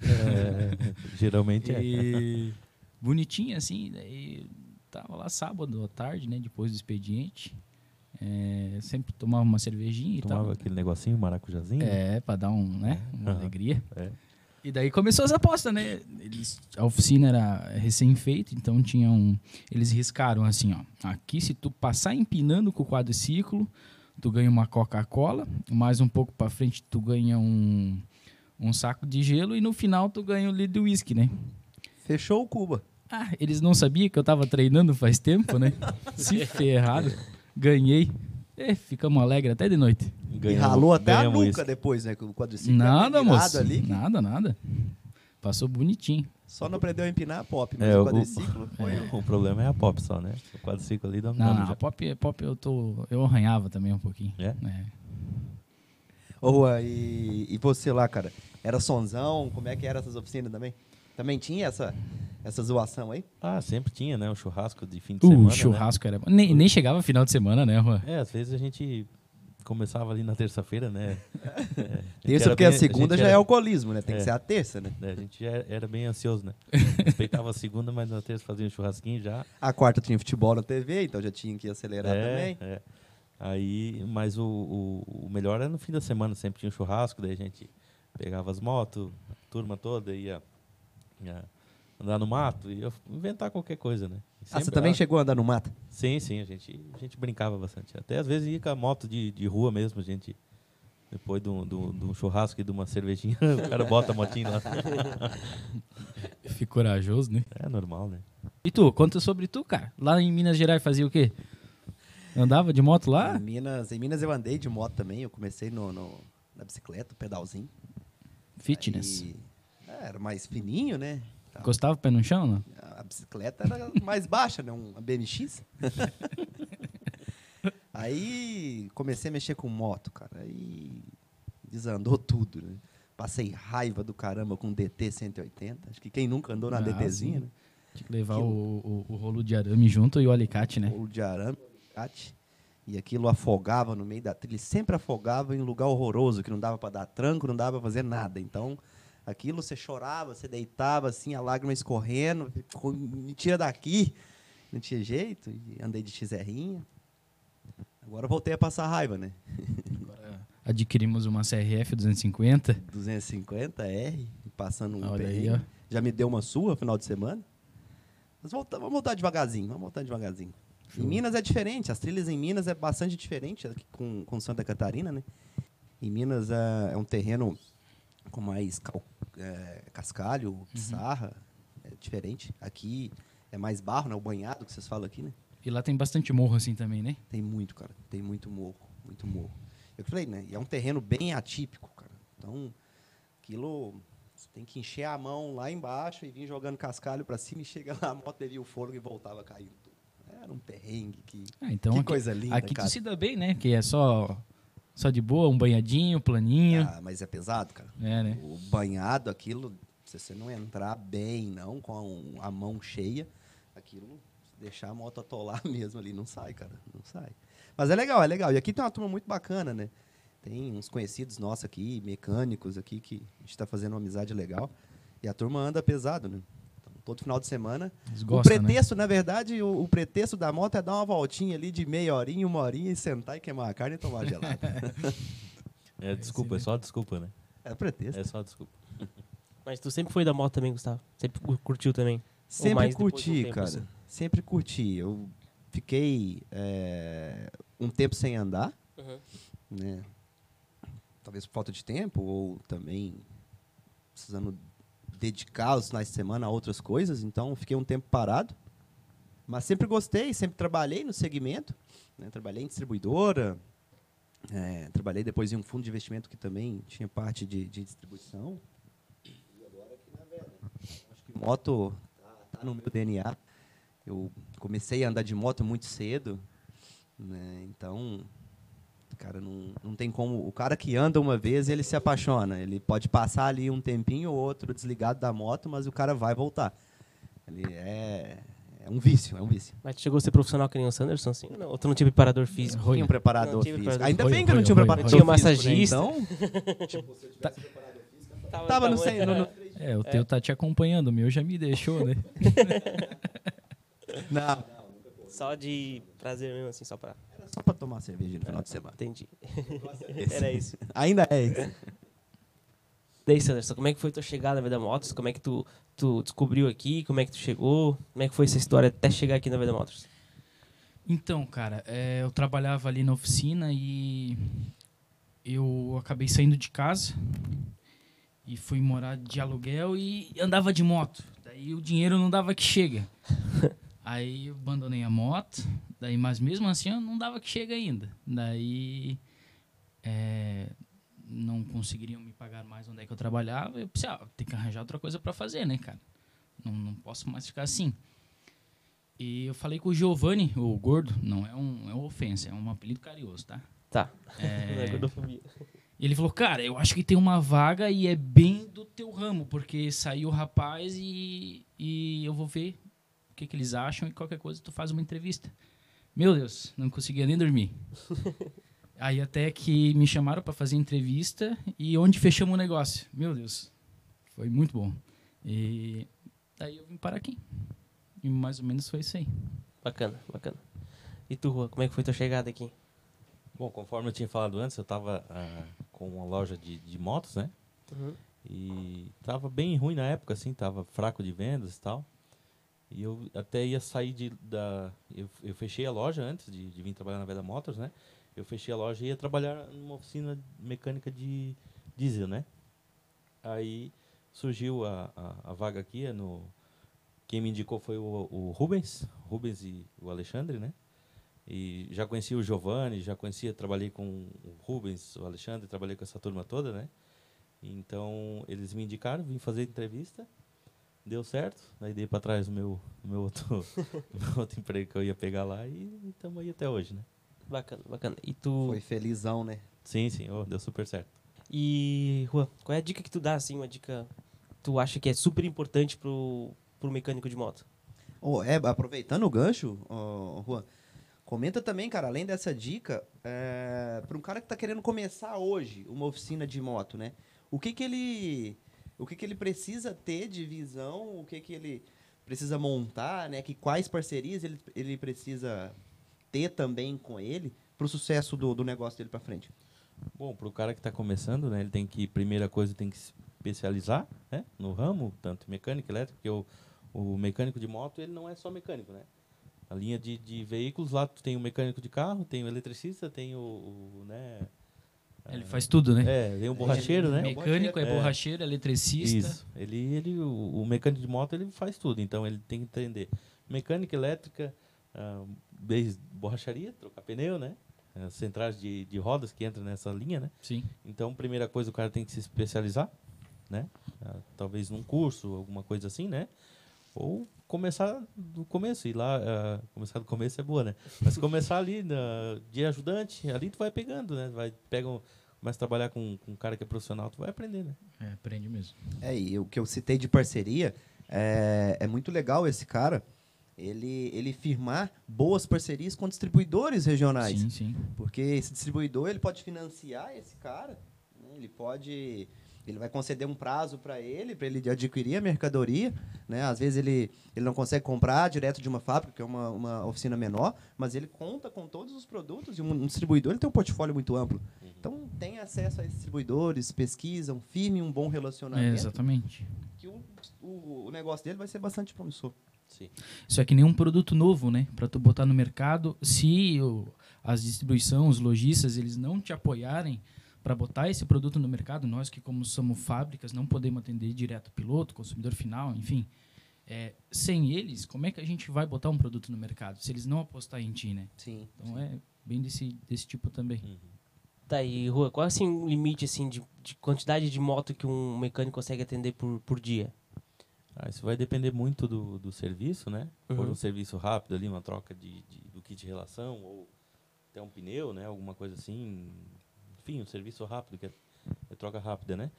É, geralmente é. E bonitinho assim, daí tava lá sábado à tarde, né, depois do expediente. É, sempre tomava uma cervejinha e Tomava tal. aquele negocinho, maracujazinho. É, pra dar um, né, uma Aham. alegria. É. E daí começou as apostas, né? Eles, a oficina era recém-feita, então tinham. Eles riscaram assim, ó. Aqui, se tu passar empinando com o quadriciclo, tu ganha uma Coca-Cola. Mais um pouco pra frente, tu ganha um, um saco de gelo. E no final, tu ganha um litro de uísque, né? Fechou o Cuba. Ah, eles não sabiam que eu tava treinando faz tempo, né? Se ferrado. Ganhei. É, ficamos alegres até de noite. E Ganhamos- ralou até a nuca isso. depois, né? Com o quadriciclo Nada, moço. ali. Nada, nada. Passou bonitinho. Só não aprendeu a empinar a pop, mas É, o o- quadriciclo foi... O problema é a pop só, né? O quadriciclo ali dá Não, dá não, já. a pop, pop eu tô. Eu arranhava também um pouquinho. É? É. Ô, Juan, e, e você lá, cara? Era sonzão? Como é que eram essas oficinas também? Também tinha essa, essa zoação aí? Ah, sempre tinha, né? O churrasco de fim de O semana. né? churrasco era bom. Nem, nem chegava final de semana, né, Juan? É, às vezes a gente começava ali na terça-feira, né? É, a Terça, era porque a bem- segunda gente já é era- alcoolismo, né? Tem que É. ser a terça, né? né, A gente já era bem ansioso, né? Respeitava a segunda, mas na terça fazia um churrasquinho já. A quarta tinha futebol na TV, então já tinha que acelerar é, também. é. Aí, mas o, o, o melhor era no fim da semana, sempre tinha um churrasco, daí a gente pegava as motos, a turma toda, ia, ia andar no mato, ia inventar qualquer coisa, né? E Ah, você também ah, chegou a andar no mato? Sim, sim, a gente, a gente brincava bastante. Até às vezes ia com a moto de, de rua mesmo, a gente. Depois de um, de um- de um churrasco e de uma cervejinha, o cara bota a motinha lá. Fico corajoso, né? É normal, né? E tu, conta sobre tu, cara. Lá em Minas Gerais fazia o quê? Andava de moto lá? Em Minas, em Minas eu andei de moto também. Eu comecei no, no- na bicicleta, pedalzinho. Fitness. Aí, é, era mais fininho, né? Tá. Gostava o pé no chão, não? A bicicleta era mais baixa, né? Uma BMX. aí comecei a mexer com moto, cara. Aí desandou tudo, né? Passei raiva do caramba com DT 180. Acho que quem nunca andou na Ah, DTzinha, né? Tinha que levar Aquilo. o, o, o rolo de arame junto e o alicate, né? Bolo de arame, alicate, e aquilo afogava no meio da trilha. Sempre afogava em lugar horroroso, que não dava para dar tranco, não dava para fazer nada. Então, aquilo você chorava, você deitava assim, a lágrima escorrendo, ficou, me tira daqui. Não tinha jeito, andei de XRinha. Agora voltei a passar raiva, né? Agora adquirimos uma CRF 250. 250R, passando um Olha aí. Já me deu uma sua final de semana. Mas volta, vamos voltar devagarzinho, vamos voltar devagarzinho. Em Minas é diferente, as trilhas em Minas é bastante diferente com, com Santa Catarina, né? Em Minas é, é um terreno com mais cal- é, cascalho, pissarra, é diferente. Aqui é mais barro, né? O banhado que vocês falam aqui, né? E lá tem bastante morro assim também, né? Tem muito, cara. Tem muito morro, muito morro. Eu falei, né? E é um terreno bem atípico, cara. Então, aquilo você tem que encher a mão lá embaixo e vir jogando cascalho pra cima e chega lá, a moto devia o fôlego e voltava caindo. Era um perrengue que, Ah, então que aqui, coisa linda, aqui cara. tu se dá bem, né? Que é só, só de boa, um banhadinho, planinho. Ah, mas é pesado, cara. É, né? O banhado, aquilo, se você não entrar bem, não, com a mão cheia, aquilo, deixar a moto atolar mesmo ali, não sai, cara, não sai. Mas é legal, é legal. E aqui tem uma turma muito bacana, né? Tem uns conhecidos nossos aqui, mecânicos aqui, que a gente está fazendo uma amizade legal. E a turma anda pesado, né? Todo final de semana. Eles o gostam, né? pretexto, na verdade, o, o pretexto da moto é dar uma voltinha ali de meia horinha, uma horinha e sentar e queimar a carne e tomar gelado. É, desculpa, é só desculpa, né? é pretexto. É só desculpa. Mas tu sempre foi da moto também, Gustavo? Sempre cu- curtiu também? Sempre curti, tempo, cara. assim? Sempre curti. Eu fiquei é, um tempo sem andar, Uhum. né? Talvez por falta de tempo ou também precisando dedicar os finais de semana a outras coisas. Então, fiquei um tempo parado. Mas sempre gostei, sempre trabalhei no segmento. né? Trabalhei em distribuidora. é, trabalhei depois em um fundo de investimento que também tinha parte de, de distribuição. E agora aqui na Vera. Acho que moto tá, tá no meu DNA. Eu comecei a andar de moto muito cedo. né? Então, cara, não, não tem como. O cara que anda uma vez, ele se apaixona. Ele pode passar ali um tempinho ou outro desligado da moto, mas o cara vai voltar. Ele é, é um vício, é um vício. Mas tu chegou a ser profissional que nem o Sanderson, assim? Ou não? Ou tu não tinha preparador físico? Tinha um preparador físico. preparador Ainda físico. bem que eu não tinha um preparador roio. Tinha físico, né? massagista. Então, Tava, tava no, tava- sem- no, no- É, o teu tá te acompanhando, o meu já me deixou, né? Não, Só de prazer mesmo, assim, só pra... era só pra tomar cerveja no final de semana. Entendi. Era isso. Ainda é isso. Daí, Sanderson, como é que foi tua chegada na Vida Motors? Como é que tu, tu descobriu aqui? Como é que tu chegou? Como é que foi essa história até chegar aqui na Vida Motors? Então, cara, é, eu trabalhava ali na oficina e eu acabei saindo de casa e fui morar de aluguel e andava de moto. Daí o dinheiro não dava que chega. Aí eu abandonei a moto, daí, mas mesmo assim eu não dava que chega ainda. Daí é, não conseguiriam me pagar mais onde é que eu trabalhava. Eu pensei, ah, tem que arranjar outra coisa para fazer, né, cara? Não, não posso mais ficar assim. E eu falei com o Giovanni, o gordo, não é um, é uma ofensa, é um apelido carinhoso, tá? Tá. É, é gordofobia. ele falou, cara, eu acho que tem uma vaga e é bem do teu ramo, porque saiu o rapaz e, e eu vou ver o que, que eles acham e qualquer coisa tu faz uma entrevista. Meu Deus, não conseguia nem dormir. Aí até que me chamaram para fazer entrevista e onde fechamos o negócio. Meu Deus, foi muito bom. E daí eu vim parar aqui. E mais ou menos foi isso aí. Bacana, bacana. E tu, Rua, como é que foi tua chegada aqui? Bom, conforme eu tinha falado antes, eu estava com uma loja de, de motos, né? Uhum. E tava bem ruim na época, assim, tava fraco de vendas e tal. E eu até ia sair de, da... Eu, eu fechei a loja antes de, de vir trabalhar na Veda Motors, né? Eu fechei a loja e ia trabalhar numa oficina mecânica de diesel, né? Aí surgiu a, a, a vaga aqui, é no... Quem me indicou foi o, o Rubens, Rubens e o Alexandre, né? E já conhecia o Giovanni, já conhecia, trabalhei com o Rubens, o Alexandre, trabalhei com essa turma toda, né? Então, eles me indicaram, vim fazer entrevista. Deu certo. Daí dei para trás o meu, o meu, outro, meu outro emprego que eu ia pegar lá e estamos aí até hoje, né? Bacana, bacana. E tu. Foi felizão, né? Sim, sim, oh, deu super certo. E, Juan, qual é a dica que tu dá, assim, uma dica que tu acha que é super importante pro, pro mecânico de moto? Oh, é, aproveitando o gancho, oh, Juan, comenta também, cara, além dessa dica, é, para um cara que está querendo começar hoje uma oficina de moto, né? O que que ele, o que que ele precisa ter de visão, o que que ele precisa montar, né? Que quais parcerias ele, ele precisa ter também com ele para o sucesso do, do negócio dele para frente? Bom, para o cara que está começando, né, ele tem que, primeira coisa, tem que se especializar né, no ramo, tanto mecânica, elétrica, porque o, o mecânico de moto, ele não é só mecânico, né? A linha de, de veículos, lá tu tem o mecânico de carro, tem o eletricista, tem o, o né... Ele faz tudo, né? É, tem o borracheiro, né? Mecânico, é É. borracheiro, eletricista. Isso. Ele, ele, o, o mecânico de moto, ele faz tudo. Então, ele tem que entender mecânica, elétrica, desde borracharia, trocar pneu, né? Centrais de, de rodas que entram nessa linha, né? Sim. Então, primeira coisa, o cara tem que se especializar, né? Ah, talvez num curso, alguma coisa assim, né? Ou começar do começo, ir lá, ah, começar do começo é boa, né? Mas começar ali na- de ajudante, ali tu vai pegando, né? Vai, pega um, começa a trabalhar com, com um cara que é profissional, tu vai aprender, né? É, aprende mesmo. É, e o que eu citei de parceria, é, é muito legal esse cara, ele, ele firmar boas parcerias com distribuidores regionais. Sim, sim. Porque esse distribuidor ele pode financiar esse cara, né? ele pode, ele vai conceder um prazo para ele, para ele adquirir a mercadoria, né? Às vezes ele, ele não consegue comprar direto de uma fábrica, que é uma, uma oficina menor, mas ele conta com todos os produtos e um, distribuidor ele tem um portfólio muito amplo. Então tem acesso a esses distribuidores, pesquisam, firme um bom É, relacionamento, exatamente. que o, o, o negócio dele vai ser bastante promissor. Sim. Isso é que nem um produto novo, né? Para tu botar no mercado, se o, as distribuições, os lojistas, eles não te apoiarem para botar esse produto no mercado, nós que como somos fábricas não podemos atender direto o piloto, consumidor final, enfim, é, sem eles, como é que a gente vai botar um produto no mercado? Se eles não apostarem em ti, né? Sim. Então é bem desse, desse tipo também. Tá, e Rua, qual é assim, o limite assim, de, de quantidade de moto que um mecânico consegue atender por, por dia? Ah, isso vai depender muito do, do serviço, né? Uhum. um serviço rápido ali, uma troca de, de- do kit de relação, ou até um pneu, né? Alguma coisa assim. Enfim, um serviço rápido, que é, é troca rápida, né?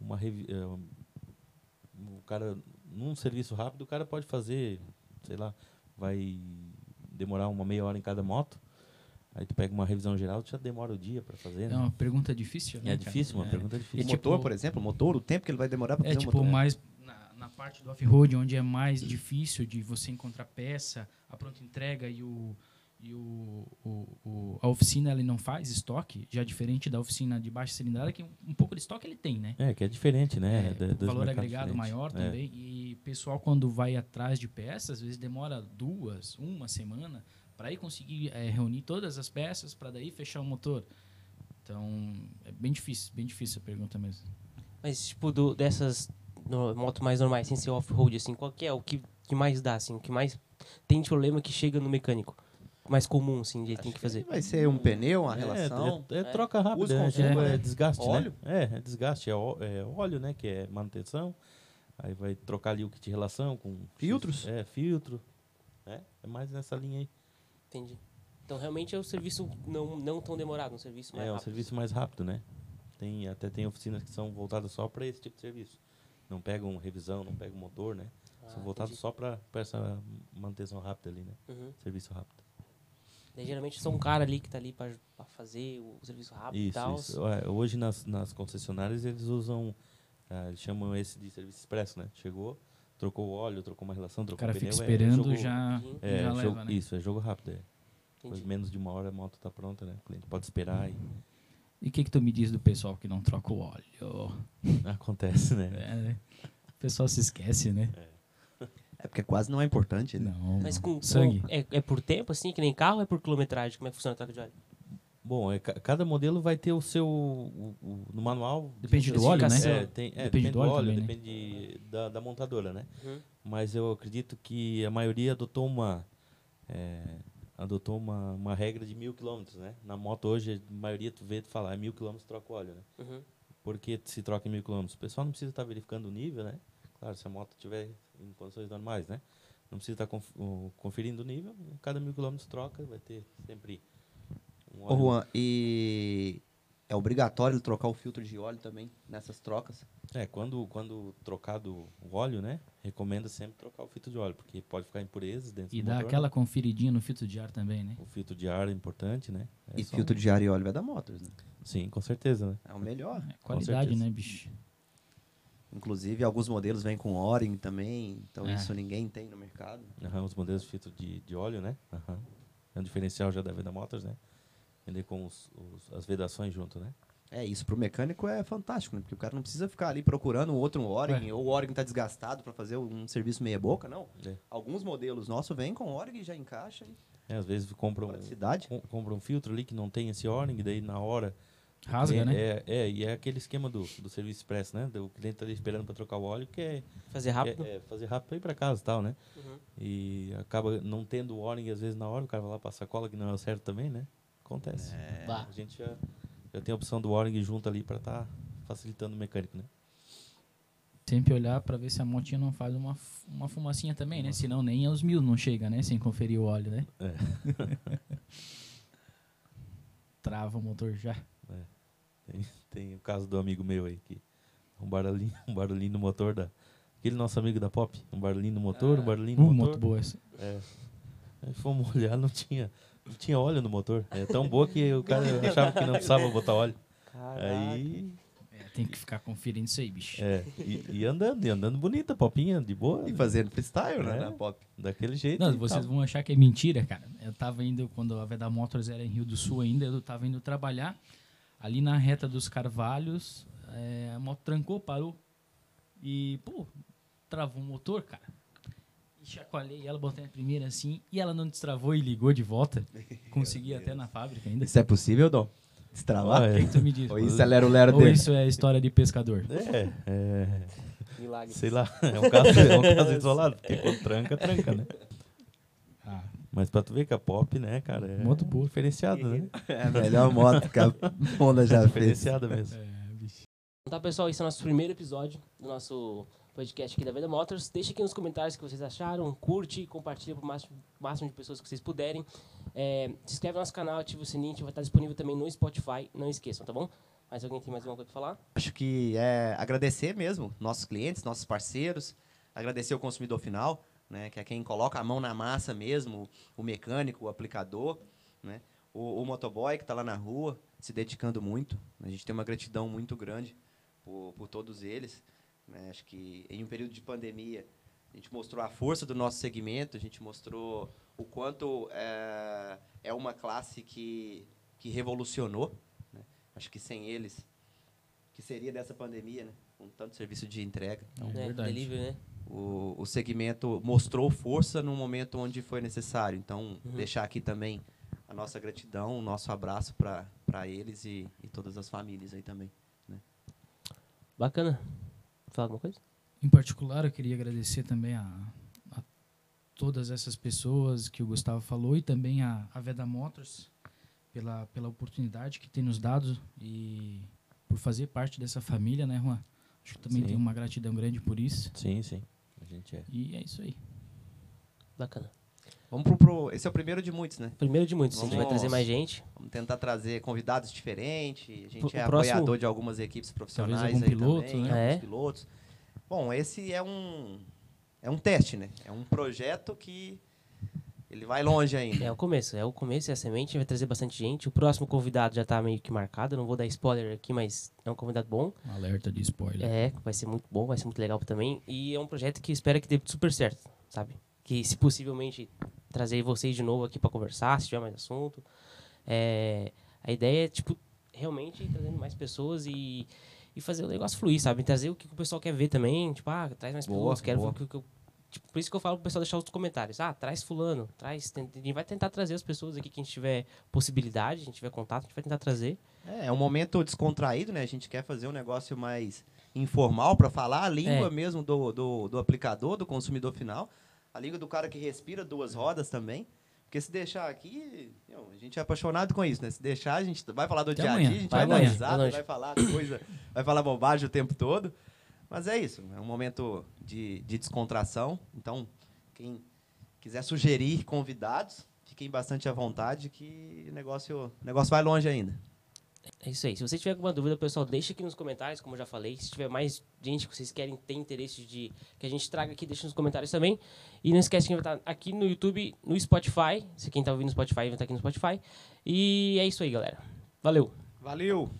Uma revi- um- o cara, num serviço rápido, o cara pode fazer, sei lá, vai demorar uma meia hora em cada moto. Aí tu pega uma revisão geral, tu já demora o dia para fazer, É né? uma pergunta difícil, né? É cara? difícil, uma É. pergunta O difícil. É tipo- motor, por exemplo, o motor, o tempo que ele vai demorar para É fazer tipo um motor. mais na, na parte do off-road, onde é mais difícil de você encontrar peça, a pronta entrega e o e o, o, o- a oficina ele não faz estoque, já diferente da oficina de baixa cilindrada, que um, um pouco de estoque ele tem, né? É, que é diferente, né? É, Da- valor agregado diferentes. maior É. também. E pessoal, quando vai atrás de peças, às vezes demora duas, uma semana, para aí conseguir eh, reunir todas as peças, para daí fechar o motor. Então, é bem difícil, bem difícil a pergunta mesmo. Mas, tipo, do, dessas no, motos mais normais, sem ser off-road, assim, qual que é o que, que mais dá, assim, o que mais tem de problema que chega no mecânico? Mais comum, assim, de tem que fazer. Vai ser um pneu, uma É, relação. É, é troca rápida, Uso né? consumo, né? é desgaste, Óleo? né? É, é desgaste, é, ó- é óleo, né? Que é manutenção. Aí vai trocar ali o kit de relação com... Filtros? É, filtro. É, é mais nessa linha aí. Entendi. Então, realmente é o serviço não, não tão demorado, um serviço mais É um rápido. serviço mais rápido, né? Tem, até tem oficinas que são voltadas só para esse tipo de serviço. Não pegam revisão, não pegam motor, né? são Ah, voltados entendi. só para essa manutenção rápida ali, né? Uhum. Serviço rápido. Daí, geralmente, são um cara ali que tá ali pra fazer o serviço rápido e Isso, tal. isso. É, Hoje nas, nas concessionárias eles usam, ah, eles chamam esse de serviço expresso, né? Chegou, trocou o óleo, trocou uma relação, O trocou cara o fica pneu, é esperando, jogo- já, Uhum. É, já jogo, leva, né? Isso, é jogo rápido. É. Menos de uma hora a moto tá pronta, né? O cliente pode esperar e E o que, que tu me diz do pessoal que não troca o óleo? acontece, né? É, né? O pessoal se esquece, né? É porque quase não é importante, né? Não. Mas com, sangue. com- é, é por tempo, assim, que nem carro ou é por quilometragem? Como é que funciona a troca de óleo? Bom, é, ca- cada modelo vai ter o seu. o- o- no manual. Depende do óleo, né? É, tem, é, Depende do óleo também, né? depende da, da montadora, né? Uhum. Mas eu acredito que a maioria adotou uma. é, adotou uma, uma regra de mil quilômetros, né? Na moto hoje, a maioria tu vê tu falar, é mil quilômetros troca o óleo, né? Uhum. Por que se troca em mil quilômetros? O pessoal não precisa estar verificando o nível, né? Claro, se a moto tiver em condições normais, né? Não precisa estar uh, conferindo o nível, cada mil quilômetros troca, vai ter sempre um Ô, óleo. Juan, e é obrigatório trocar o filtro de óleo também nessas trocas? É, quando, quando trocado o óleo, né? Recomenda sempre trocar o filtro de óleo, porque pode ficar impurezas dentro E do dá motor, aquela né? conferidinha no filtro de ar também, né? O filtro de ar é importante, né? É e filtro um- de ar e óleo é da Motors, né? Sim, com certeza, né? É o melhor. É qualidade, né, bicho? Inclusive, alguns modelos vêm com O-ring também, então É. isso ninguém tem no mercado. Aham, os modelos de filtro de, de óleo, né? Aham. É um diferencial já da Veda Motors, né? Vender com os, os- as vedações junto, né? É, isso pro mecânico é fantástico, né? Porque o cara não precisa ficar ali procurando um outro O-ring, ou o O-ring tá desgastado para fazer um serviço meia boca, não. É. Alguns modelos nossos vêm com O-ring e já encaixa e É, às vezes compra um, com- compra um filtro ali que não tem esse O-ring, daí na hora... o Rasga, cliente- né? É, é, e é aquele esquema do, do serviço expresso, né? O cliente tá ali esperando para trocar o óleo, que é, Fazer rápido. é- é fazer rápido para ir para casa e tal, né? Uhum. E acaba não tendo o O-ring, às vezes na hora, o cara vai lá passar cola, que não é o certo também, né? Acontece. Bah. A gente já, já tem a opção do O-ring junto ali para estar facilitando o mecânico, né? Sempre olhar pra ver se a motinha não faz uma, uma fumacinha também, né? Senão nem aos mil não chega, né? Sem conferir o óleo, né? É. Trava o motor já. Tem, tem o caso do amigo meu aí, que um barulhinho, um barulhinho no motor da. Aquele nosso amigo da Pop, um barulhinho no motor, um barulhinho no Uh, motor. moto boa essa. É. Aí fomos olhar, não tinha, não tinha óleo no motor. É tão boa que o cara achava que não precisava botar óleo. Aí. É, tem que ficar conferindo isso aí, bicho. É, e, e andando, e andando bonita, popinha, de boa. E fazendo freestyle, né? É. Na pop. Daquele jeito. Não, vocês tal. vão achar que é mentira, cara. Eu tava indo, quando a Veda Motors era em Rio do Sul ainda, eu tava indo trabalhar. Ali na reta dos Carvalhos, é, a moto trancou, parou. E, pô, travou o motor, cara. E chacoalhei ela, botei a primeira assim, e ela não destravou e ligou de volta. Consegui até na fábrica ainda. Isso é possível, Dom? Destravar? O que, que tu me diz? Ou isso é lero-lero Ou dele? isso é história de pescador? É, é. Milagre. Sei lá, é um caso, é um caso isolado, porque quando tranca, tranca, né? Mas pra tu ver que a pop, né, cara, é Moto boa. diferenciada, né? É a melhor moto que a Honda já fez. Diferenciada mesmo. é, bicho. Então tá, pessoal, esse é o nosso primeiro episódio do nosso podcast aqui da Veda Motors. Deixa aqui nos comentários o que vocês acharam, curte, compartilha para o máximo, máximo de pessoas que vocês puderem. É, se inscreve no nosso canal, ativa o sininho, vai estar disponível também no Spotify, não esqueçam, tá bom? Mais alguém tem mais alguma coisa para falar? Acho que é agradecer mesmo nossos clientes, nossos parceiros, agradecer o consumidor final, né, que é quem coloca a mão na massa mesmo, o mecânico, o aplicador, né, o, o motoboy que está lá na rua, se dedicando muito. A gente tem uma gratidão muito grande por, por todos eles. né. Acho que em um período de pandemia, a gente mostrou a força do nosso segmento, a gente mostrou o quanto é, é uma classe que, que revolucionou. né. Acho que sem eles, que seria dessa pandemia, né? com tanto serviço de entrega. É né? verdade. Delivery, né? O, o segmento mostrou força no momento onde foi necessário. Então, Uhum. deixar aqui também a nossa gratidão, o nosso abraço para eles e, e todas as famílias aí também. Bacana. Fala alguma coisa? Em particular, eu queria agradecer também a, a todas essas pessoas que o Gustavo falou e também a, a Veda Motors pela, pela oportunidade que tem nos dado e por fazer parte dessa família, né, Juan? Acho que também Sim. tenho uma gratidão grande por isso. Sim, sim. Gente é. E é isso aí. Bacana. Vamos pro, pro. Esse é o primeiro de muitos, né? Primeiro de muitos, a gente vai Vamos- trazer mais gente. Vamos tentar trazer convidados diferentes. A gente Pro- é próximo- apoiador de algumas equipes profissionais algum aí piloto, também, né? alguns É. pilotos. Bom, esse é um é um teste, né? É um projeto que ele vai longe ainda. É o começo, é o começo, é a semente, a gente vai trazer bastante gente. O próximo convidado já está meio que marcado, não vou dar spoiler aqui, mas é um convidado bom. Alerta de spoiler. É, vai ser muito bom, vai ser muito legal também. E é um projeto que espero que dê super certo, sabe? Que se possivelmente trazer vocês de novo aqui para conversar, se tiver mais assunto. É, a ideia é, tipo, realmente ir trazendo mais pessoas e, e fazer o negócio fluir, sabe? Trazer o que o pessoal quer ver também. Tipo, ah, traz mais Boa, pilotos, quero boa. ver o que, que eu. Tipo, por isso que eu falo pro pessoal deixar os comentários. Ah, traz fulano, traz. A gente vai tentar trazer as pessoas aqui que a gente tiver possibilidade, a gente tiver contato, a gente vai tentar trazer. É, é um momento descontraído, né? A gente quer fazer um negócio mais informal para falar a língua É. mesmo do, do, do aplicador, do consumidor final. A língua do cara que respira duas rodas também. Porque se deixar aqui, meu, a gente é apaixonado com isso, né? Se deixar, a gente vai falar do Até dia a dia, a gente Vai vai, dar risada, vai falar coisa, vai falar bobagem o tempo todo. Mas é isso, é um momento de, de descontração. Então, quem quiser sugerir convidados, fiquem bastante à vontade, que o negócio, o negócio vai longe ainda. É isso aí. Se você tiver alguma dúvida, pessoal, deixa aqui nos comentários, como eu já falei. Se tiver mais gente que vocês querem ter interesse de que a gente traga aqui, deixa nos comentários também. E não esquece que vai estar aqui no YouTube, no Spotify. Se quem está ouvindo no Spotify, vai estar aqui no Spotify. E é isso aí, galera. Valeu! Valeu!